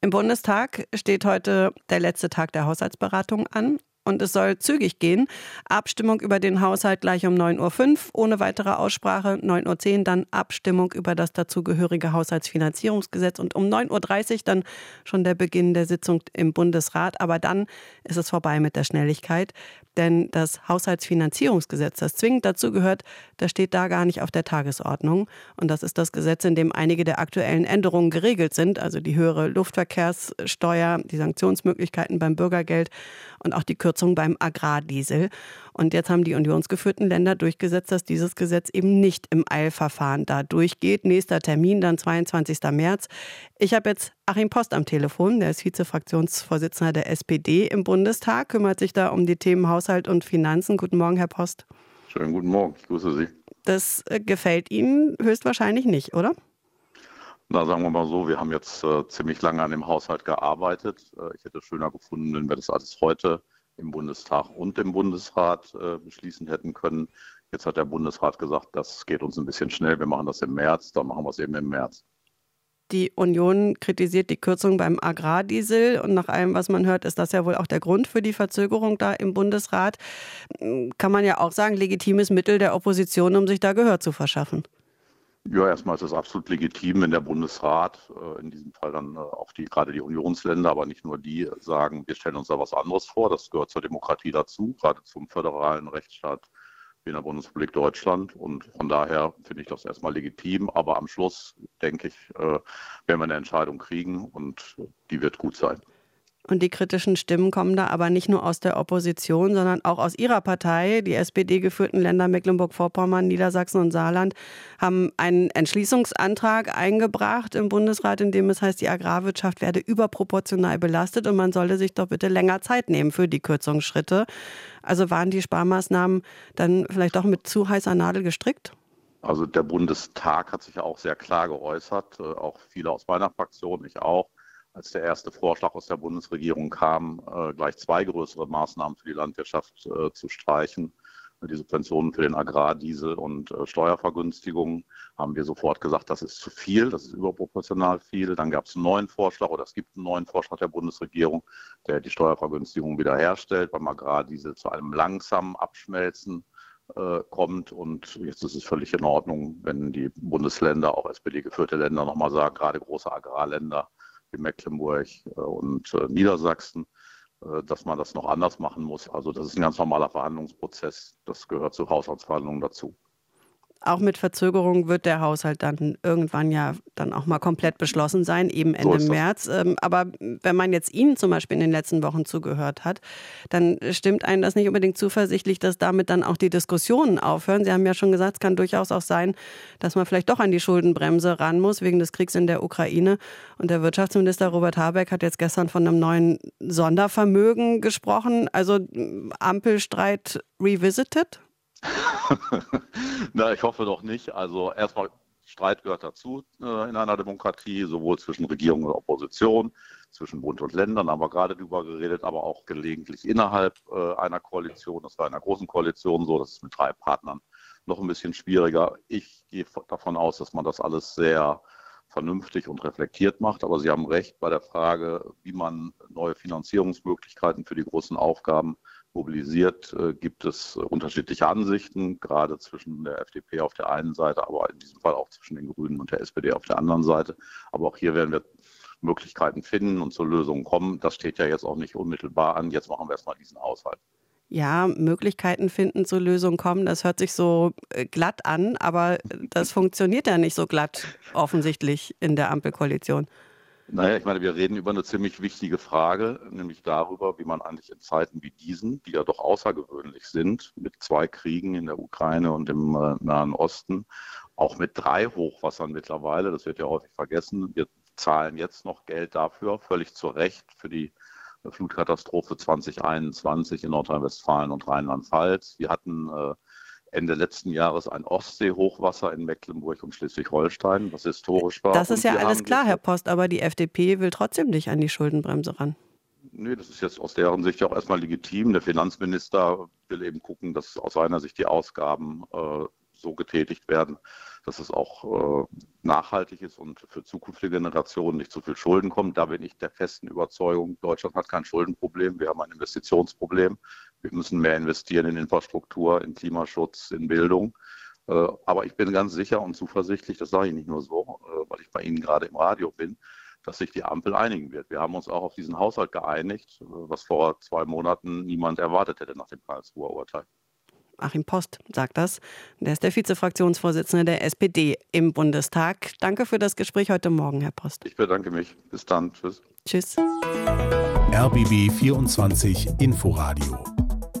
Im Bundestag steht heute der letzte Tag der Haushaltsberatung an und es soll zügig gehen. Abstimmung über den Haushalt gleich um 9.05 Uhr, ohne weitere Aussprache. 9.10 Uhr dann Abstimmung über das dazugehörige Haushaltsfinanzierungsgesetz und um 9.30 Uhr dann schon der Beginn der Sitzung im Bundesrat. Aber dann ist es vorbei mit der Schnelligkeit. Denn das Haushaltsfinanzierungsgesetz, das zwingend dazu gehört, das steht da gar nicht auf der Tagesordnung. Und das ist das Gesetz, in dem einige der aktuellen Änderungen geregelt sind, also die höhere Luftverkehrssteuer, die Sanktionsmöglichkeiten beim Bürgergeld und auch die Kürzung beim Agrardiesel. Und jetzt haben die unionsgeführten Länder durchgesetzt, dass dieses Gesetz eben nicht im Eilverfahren da durchgeht. Nächster Termin dann 22. März. Ich habe jetzt Achim Post am Telefon, der ist Vizefraktionsvorsitzender der SPD im Bundestag, kümmert sich da um die Themen Haushalt und Finanzen. Guten Morgen, Herr Post. Schönen guten Morgen, ich grüße Sie. Das äh, gefällt Ihnen höchstwahrscheinlich nicht, oder? Na, sagen wir mal so, wir haben jetzt äh, ziemlich lange an dem Haushalt gearbeitet. Äh, ich hätte es schöner gefunden, wenn wir das alles heute im Bundestag und im Bundesrat äh, beschließen hätten können. Jetzt hat der Bundesrat gesagt, das geht uns ein bisschen schnell, wir machen das im März, dann machen wir es eben im März. Die Union kritisiert die Kürzung beim Agrardiesel und nach allem, was man hört, ist das ja wohl auch der Grund für die Verzögerung da im Bundesrat. Kann man ja auch sagen, legitimes Mittel der Opposition, um sich da Gehör zu verschaffen. Ja, erstmal ist es absolut legitim, wenn der Bundesrat, äh, in diesem Fall dann äh, auch die, gerade die Unionsländer, aber nicht nur die, sagen, wir stellen uns da was anderes vor. Das gehört zur Demokratie dazu, gerade zum föderalen Rechtsstaat wie in der Bundesrepublik Deutschland. Und von daher finde ich das erstmal legitim. Aber am Schluss, denke ich, äh, werden wir eine Entscheidung kriegen und die wird gut sein. Und die kritischen Stimmen kommen da aber nicht nur aus der Opposition, sondern auch aus ihrer Partei. Die SPD-geführten Länder Mecklenburg-Vorpommern, Niedersachsen und Saarland haben einen Entschließungsantrag eingebracht im Bundesrat, in dem es heißt, die Agrarwirtschaft werde überproportional belastet und man solle sich doch bitte länger Zeit nehmen für die Kürzungsschritte. Also waren die Sparmaßnahmen dann vielleicht doch mit zu heißer Nadel gestrickt? Also der Bundestag hat sich ja auch sehr klar geäußert, äh, auch viele aus meiner Fraktion, ich auch als der erste Vorschlag aus der Bundesregierung kam, äh, gleich zwei größere Maßnahmen für die Landwirtschaft äh, zu streichen. Die Subventionen für den Agrardiesel und äh, Steuervergünstigungen haben wir sofort gesagt, das ist zu viel, das ist überproportional viel. Dann gab es einen neuen Vorschlag oder es gibt einen neuen Vorschlag der Bundesregierung, der die Steuervergünstigung wiederherstellt, beim Agrardiesel zu einem langsamen Abschmelzen kommt. Und jetzt ist es völlig in Ordnung, wenn die Bundesländer, auch SPD-geführte Länder, nochmal sagen, gerade große Agrarländer, wie Mecklenburg äh, und äh, Niedersachsen, äh, dass man das noch anders machen muss. Also das ist ein ganz normaler Verhandlungsprozess. Das gehört zu Haushaltsverhandlungen dazu. Auch mit Verzögerung wird der Haushalt dann irgendwann ja dann auch mal komplett beschlossen sein, eben Ende so März. Ähm, aber wenn man jetzt Ihnen zum Beispiel in den letzten Wochen zugehört hat, dann stimmt einen das nicht unbedingt zuversichtlich, dass damit dann auch die Diskussionen aufhören. Sie haben ja schon gesagt, es kann durchaus auch sein, dass man vielleicht doch an die Schuldenbremse ran muss wegen des Kriegs in der Ukraine. Und der Wirtschaftsminister Robert Habeck hat jetzt gestern von einem neuen Sondervermögen gesprochen. Also Ampelstreit revisited? Na, ich hoffe doch nicht. Also erstmal, Streit gehört dazu äh, in einer Demokratie, sowohl zwischen Regierung und Opposition, zwischen Bund und Ländern, haben wir gerade darüber geredet, aber auch gelegentlich innerhalb äh, einer Koalition. Das war in einer großen Koalition so, das ist mit drei Partnern noch ein bisschen schwieriger. Ich gehe davon aus, dass man das alles sehr vernünftig und reflektiert macht. Aber Sie haben recht bei der Frage, wie man neue Finanzierungsmöglichkeiten für die großen Aufgaben mobilisiert, äh, gibt es unterschiedliche Ansichten, gerade zwischen der FDP auf der einen Seite, aber in diesem Fall auch zwischen den Grünen und der SPD auf der anderen Seite. Aber auch hier werden wir Möglichkeiten finden und zur Lösung kommen. Das steht ja jetzt auch nicht unmittelbar an. Jetzt machen wir erstmal diesen Haushalt. Ja, Möglichkeiten finden, zur Lösung kommen, das hört sich so äh, glatt an, aber das funktioniert ja nicht so glatt offensichtlich in der Ampelkoalition. Naja, ich meine, wir reden über eine ziemlich wichtige Frage, nämlich darüber, wie man eigentlich in Zeiten wie diesen, die ja doch außergewöhnlich sind, mit zwei Kriegen in der Ukraine und im äh, Nahen Osten, auch mit drei Hochwassern mittlerweile, das wird ja häufig vergessen, wir zahlen jetzt noch Geld dafür, völlig zu Recht, für die Flutkatastrophe 2021 in Nordrhein-Westfalen und Rheinland-Pfalz. Wir hatten äh, Ende letzten Jahres ein Ostseehochwasser in Mecklenburg und Schleswig-Holstein, was historisch war. Das ist ja alles klar, Herr Post, aber die FDP will trotzdem nicht an die Schuldenbremse ran. Nee, das ist jetzt aus deren Sicht ja auch erstmal legitim. Der Finanzminister will eben gucken, dass aus seiner Sicht die Ausgaben äh, so getätigt werden, dass es auch äh, nachhaltig ist und für zukünftige Generationen nicht zu viel Schulden kommt. Da bin ich der festen Überzeugung, Deutschland hat kein Schuldenproblem, wir haben ein Investitionsproblem. Wir müssen mehr investieren in Infrastruktur, in Klimaschutz, in Bildung. Äh, aber ich bin ganz sicher und zuversichtlich, das sage ich nicht nur so, äh, weil ich bei Ihnen gerade im Radio bin, dass sich die Ampel einigen wird. Wir haben uns auch auf diesen Haushalt geeinigt, äh, was vor zwei Monaten niemand erwartet hätte nach dem Karlsruher Urteil. Achim Post sagt das. Der ist der Vizefraktionsvorsitzende der SPD im Bundestag. Danke für das Gespräch heute Morgen, Herr Post. Ich bedanke mich. Bis dann. Tschüss. Tschüss. RBB 24 Inforadio